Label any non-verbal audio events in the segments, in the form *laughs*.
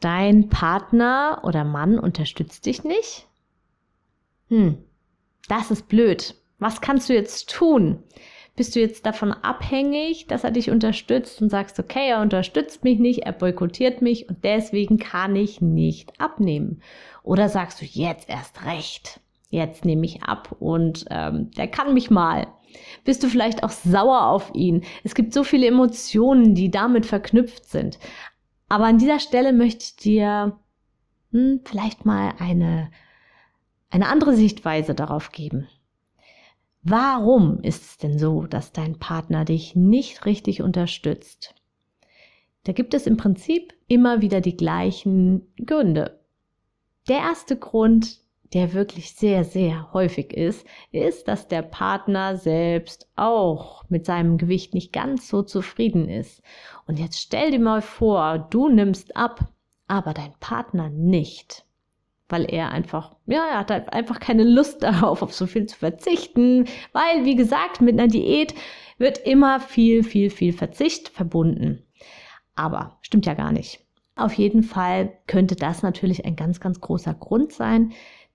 Dein Partner oder Mann unterstützt dich nicht? Hm, das ist blöd. Was kannst du jetzt tun? Bist du jetzt davon abhängig, dass er dich unterstützt und sagst, okay, er unterstützt mich nicht, er boykottiert mich und deswegen kann ich nicht abnehmen? Oder sagst du jetzt erst recht, jetzt nehme ich ab und ähm, der kann mich mal. Bist du vielleicht auch sauer auf ihn? Es gibt so viele Emotionen, die damit verknüpft sind. Aber an dieser Stelle möchte ich dir hm, vielleicht mal eine, eine andere Sichtweise darauf geben. Warum ist es denn so, dass dein Partner dich nicht richtig unterstützt? Da gibt es im Prinzip immer wieder die gleichen Gründe. Der erste Grund, der wirklich sehr, sehr häufig ist, ist, dass der Partner selbst auch mit seinem Gewicht nicht ganz so zufrieden ist. Und jetzt stell dir mal vor, du nimmst ab, aber dein Partner nicht. Weil er einfach, ja, er hat einfach keine Lust *laughs* darauf, auf so viel zu verzichten. Weil, wie gesagt, mit einer Diät wird immer viel, viel, viel Verzicht verbunden. Aber stimmt ja gar nicht. Auf jeden Fall könnte das natürlich ein ganz, ganz großer Grund sein,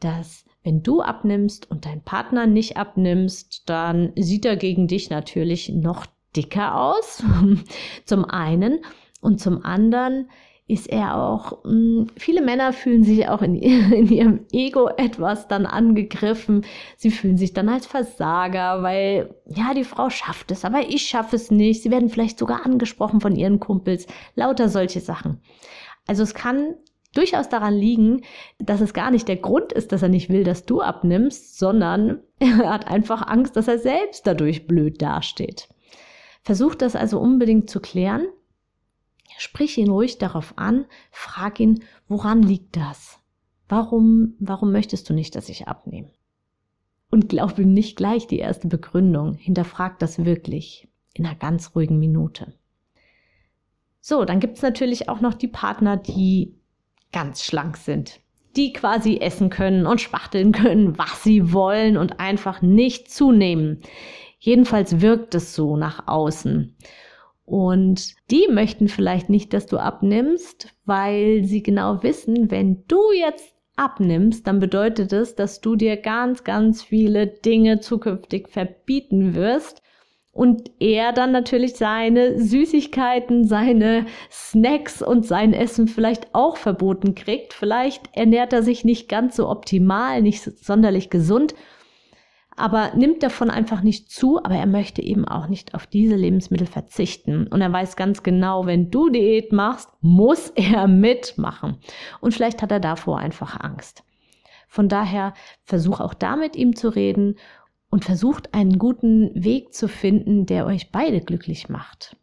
dass wenn du abnimmst und dein Partner nicht abnimmst, dann sieht er gegen dich natürlich noch dicker aus. *laughs* zum einen. Und zum anderen ist er auch, mh, hm, viele Männer fühlen sich auch in, *laughs* in, ihrem Ego etwas dann angegriffen. Sie fühlen sich dann als Versager, weil, ja, die Frau schafft es, aber ich schaffe es nicht. Sie werden vielleicht sogar angesprochen von ihren Kumpels. Lauter solche Sachen. Also es kann durchaus daran liegen, dass es gar nicht der Grund ist, dass er nicht will, dass du abnimmst, sondern *laughs* er hat einfach Angst, dass er selbst dadurch blöd dasteht. Versuch das also unbedingt zu klären. Sprich ihn ruhig darauf an, frag ihn, woran liegt das? Warum, warum möchtest du nicht, dass ich abnehme? Und glaub ihm nicht gleich die erste Begründung. Hinterfrag das wirklich in einer ganz ruhigen Minute. So, dann gibt's natürlich auch noch die Partner, die ganz schlank sind. Die quasi essen können und spachteln können, was sie wollen und einfach nicht zunehmen. Jedenfalls wirkt es so nach außen. Und die möchten vielleicht nicht, dass du abnimmst, weil sie genau wissen, wenn du jetzt abnimmst, dann bedeutet es, dass du dir ganz, ganz viele Dinge zukünftig verbieten wirst und er dann natürlich seine Süßigkeiten, seine Snacks und sein Essen vielleicht auch verboten kriegt. Vielleicht ernährt er sich nicht ganz so optimal, nicht sonderlich gesund, aber nimmt davon einfach nicht zu, aber er möchte eben auch nicht auf diese Lebensmittel verzichten. Und er weiß ganz genau, wenn du Diät machst, muss er mitmachen. Und vielleicht hat er davor einfach Angst. Von daher versuch auch da mit ihm zu reden und versucht einen guten Weg zu finden, der euch beide glücklich macht.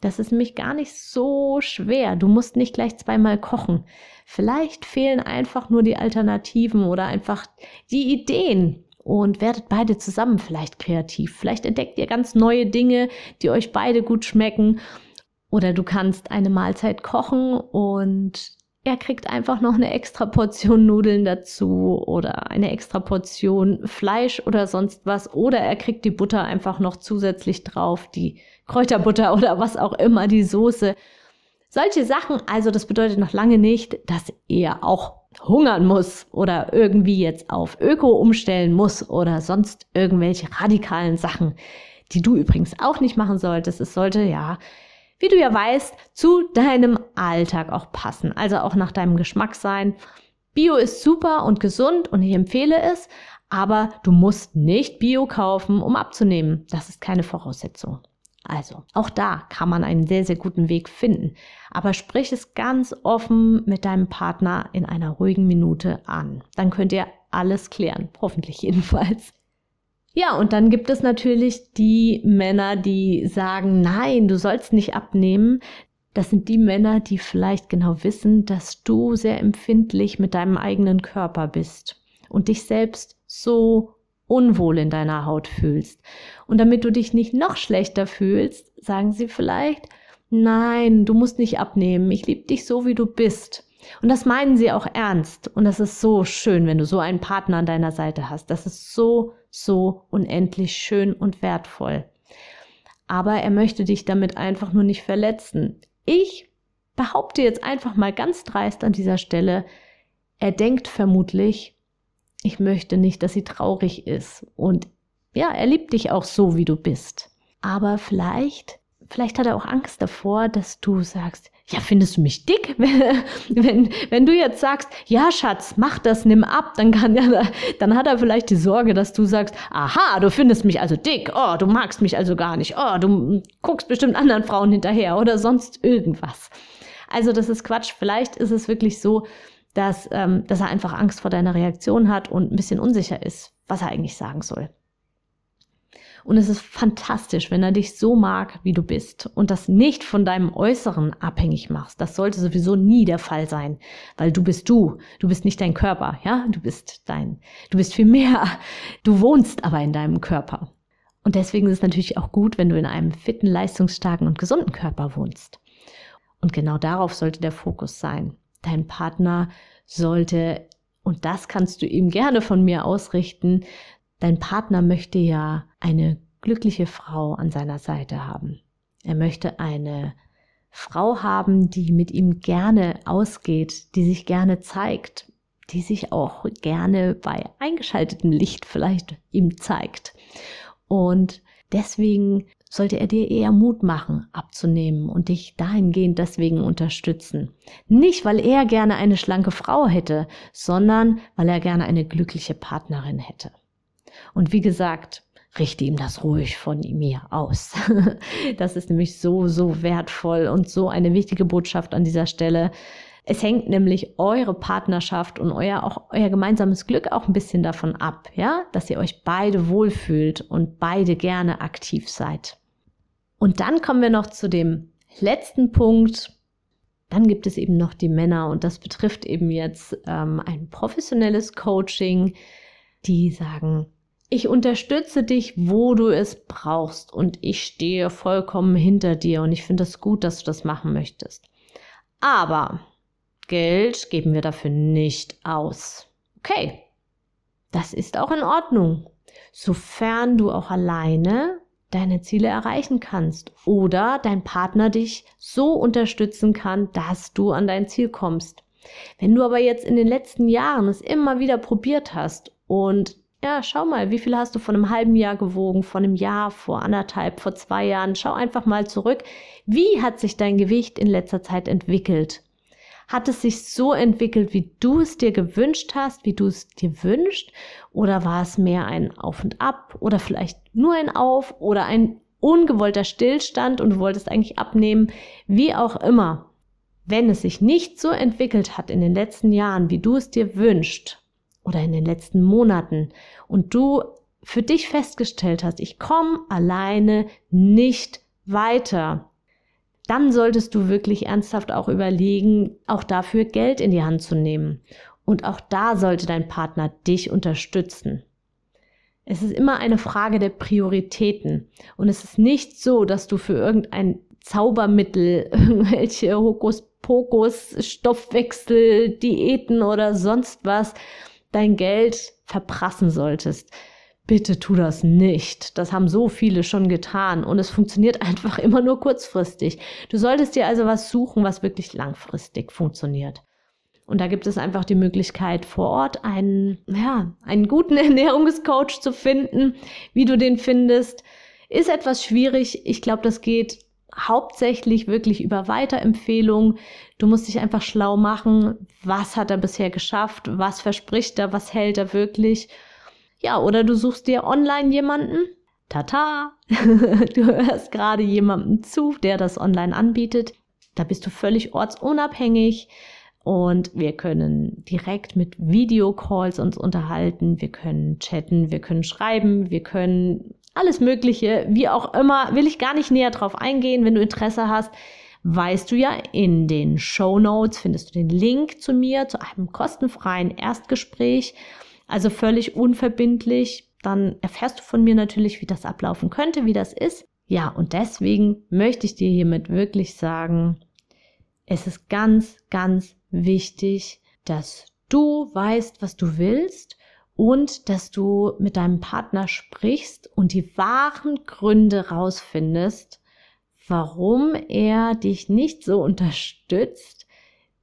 Das ist nämlich gar nicht so schwer. Du musst nicht gleich zweimal kochen. Vielleicht fehlen einfach nur die Alternativen oder einfach die Ideen und werdet beide zusammen vielleicht kreativ. Vielleicht entdeckt ihr ganz neue Dinge, die euch beide gut schmecken. Oder du kannst eine Mahlzeit kochen und er kriegt einfach noch eine extra Portion Nudeln dazu oder eine extra Portion Fleisch oder sonst was. Oder er kriegt die Butter einfach noch zusätzlich drauf, die Kräuterbutter oder was auch immer, die Soße. Solche Sachen, also das bedeutet noch lange nicht, dass er auch hungern muss oder irgendwie jetzt auf Öko umstellen muss oder sonst irgendwelche radikalen Sachen, die du übrigens auch nicht machen solltest. Es sollte ja wie du ja weißt, zu deinem Alltag auch passen, also auch nach deinem Geschmack sein. Bio ist super und gesund und ich empfehle es, aber du musst nicht Bio kaufen, um abzunehmen. Das ist keine Voraussetzung. Also, auch da kann man einen sehr, sehr guten Weg finden. Aber sprich es ganz offen mit deinem Partner in einer ruhigen Minute an. Dann könnt ihr alles klären. Hoffentlich jedenfalls. Ja, und dann gibt es natürlich die Männer, die sagen, nein, du sollst nicht abnehmen. Das sind die Männer, die vielleicht genau wissen, dass du sehr empfindlich mit deinem eigenen Körper bist und dich selbst so unwohl in deiner Haut fühlst. Und damit du dich nicht noch schlechter fühlst, sagen sie vielleicht, nein, du musst nicht abnehmen, ich liebe dich so, wie du bist. Und das meinen sie auch ernst. Und das ist so schön, wenn du so einen Partner an deiner Seite hast. Das ist so, so unendlich schön und wertvoll. Aber er möchte dich damit einfach nur nicht verletzen. Ich behaupte jetzt einfach mal ganz dreist an dieser Stelle, er denkt vermutlich, ich möchte nicht, dass sie traurig ist. Und ja, er liebt dich auch so, wie du bist. Aber vielleicht, vielleicht hat er auch Angst davor, dass du sagst, ja, findest du mich dick? *laughs* wenn, wenn du jetzt sagst, ja, Schatz, mach das, nimm ab, dann kann ja, dann hat er vielleicht die Sorge, dass du sagst, aha, du findest mich also dick, oh, du magst mich also gar nicht, oh, du guckst bestimmt anderen Frauen hinterher oder sonst irgendwas. Also das ist Quatsch. Vielleicht ist es wirklich so, dass, ähm, dass er einfach Angst vor deiner Reaktion hat und ein bisschen unsicher ist, was er eigentlich sagen soll. Und es ist fantastisch, wenn er dich so mag, wie du bist und das nicht von deinem Äußeren abhängig machst. Das sollte sowieso nie der Fall sein, weil du bist du. Du bist nicht dein Körper, ja? Du bist dein, du bist viel mehr. Du wohnst aber in deinem Körper. Und deswegen ist es natürlich auch gut, wenn du in einem fitten, leistungsstarken und gesunden Körper wohnst. Und genau darauf sollte der Fokus sein. Dein Partner sollte, und das kannst du ihm gerne von mir ausrichten, dein Partner möchte ja eine glückliche Frau an seiner Seite haben. Er möchte eine Frau haben, die mit ihm gerne ausgeht, die sich gerne zeigt, die sich auch gerne bei eingeschaltetem Licht vielleicht ihm zeigt. Und deswegen sollte er dir eher Mut machen, abzunehmen und dich dahingehend deswegen unterstützen. Nicht, weil er gerne eine schlanke Frau hätte, sondern weil er gerne eine glückliche Partnerin hätte. Und wie gesagt, richte ihm das ruhig von mir aus. *laughs* Das ist nämlich so, so wertvoll und so eine wichtige Botschaft an dieser Stelle. Es hängt nämlich eure Partnerschaft und euer auch euer gemeinsames Glück auch ein bisschen davon ab, ja, dass ihr euch beide wohlfühlt und beide gerne aktiv seid. Und dann kommen wir noch zu dem letzten Punkt. Dann gibt es eben noch die Männer und das betrifft eben jetzt ähm, ein professionelles Coaching, die sagen, ich unterstütze dich, wo du es brauchst und ich stehe vollkommen hinter dir und ich finde es das gut, dass du das machen möchtest. Aber Geld geben wir dafür nicht aus. Okay, das ist auch in Ordnung, sofern du auch alleine deine Ziele erreichen kannst oder dein Partner dich so unterstützen kann, dass du an dein Ziel kommst. Wenn du aber jetzt in den letzten Jahren es immer wieder probiert hast und ja, schau mal, wie viel hast du von einem halben Jahr gewogen, von einem Jahr, vor anderthalb, vor zwei Jahren. Schau einfach mal zurück. Wie hat sich dein Gewicht in letzter Zeit entwickelt? Hat es sich so entwickelt, wie du es dir gewünscht hast, wie du es dir wünschst? Oder war es mehr ein Auf und Ab oder vielleicht nur ein Auf oder ein ungewollter Stillstand und du wolltest eigentlich abnehmen? Wie auch immer. Wenn es sich nicht so entwickelt hat in den letzten Jahren, wie du es dir wünschst oder in den letzten Monaten und du für dich festgestellt hast, ich komme alleine nicht weiter, dann solltest du wirklich ernsthaft auch überlegen, auch dafür Geld in die Hand zu nehmen. Und auch da sollte dein Partner dich unterstützen. Es ist immer eine Frage der Prioritäten. Und es ist nicht so, dass du für irgendein Zaubermittel, *laughs* irgendwelche Hokuspokus, Stoffwechsel, Diäten oder sonst was dein Geld verprassen solltest bitte tu das nicht. Das haben so viele schon getan und es funktioniert *laughs* einfach immer nur kurzfristig. Du solltest dir also was suchen, was wirklich langfristig funktioniert. Und da gibt es einfach die Möglichkeit, vor Ort einen, ja, einen guten *laughs* Ernährungscoach zu finden. Wie du den findest, ist etwas schwierig. Ich glaube, das geht hauptsächlich wirklich über Weiterempfehlungen. Du musst dich einfach schlau machen. Was hat er bisher geschafft? Was verspricht er? Was hält er wirklich? Ja, oder du suchst dir online jemanden. Tata, *laughs* du hörst gerade jemandem zu, der das online anbietet. Da bist du völlig ortsunabhängig und wir können direkt mit Videocalls uns unterhalten. Wir können chatten, wir können schreiben, wir können alles Mögliche, wie auch immer, will ich gar nicht näher drauf eingehen. Wenn du Interesse hast, weißt du ja, in den Show Notes findest du den Link zu mir, zu einem kostenfreien Erstgespräch. Also völlig unverbindlich. Dann erfährst du von mir natürlich, wie das ablaufen könnte, wie das ist. Ja, und deswegen möchte ich dir hiermit wirklich sagen, es ist ganz, ganz wichtig, dass du weißt, was du willst und dass du mit deinem Partner sprichst und die wahren Gründe rausfindest, warum er dich nicht so unterstützt,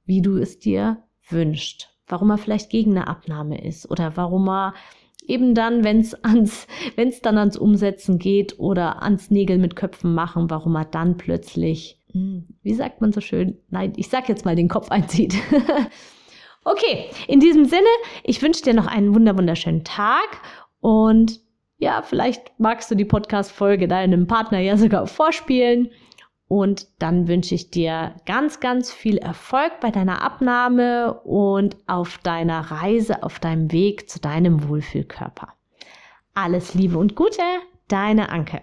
wie du es dir wünschst. Warum er vielleicht gegen eine Abnahme ist oder warum er eben dann, wenn es ans, *laughs* wenn es dann ans Umsetzen geht oder ans Nägel mit Köpfen machen, warum er dann plötzlich, hm, wie sagt man so schön, nein, ich sag jetzt mal den Kopf einzieht. *laughs* okay, in diesem Sinne, ich wünsche dir noch einen wunderschönen Tag und ja, vielleicht magst du die Podcast-Folge deinem Partner ja sogar vorspielen. Und dann wünsche ich dir ganz, ganz viel Erfolg bei deiner Abnahme und auf deiner Reise, auf deinem Weg zu deinem Wohlfühlkörper. Alles Liebe und Gute, deine Anke.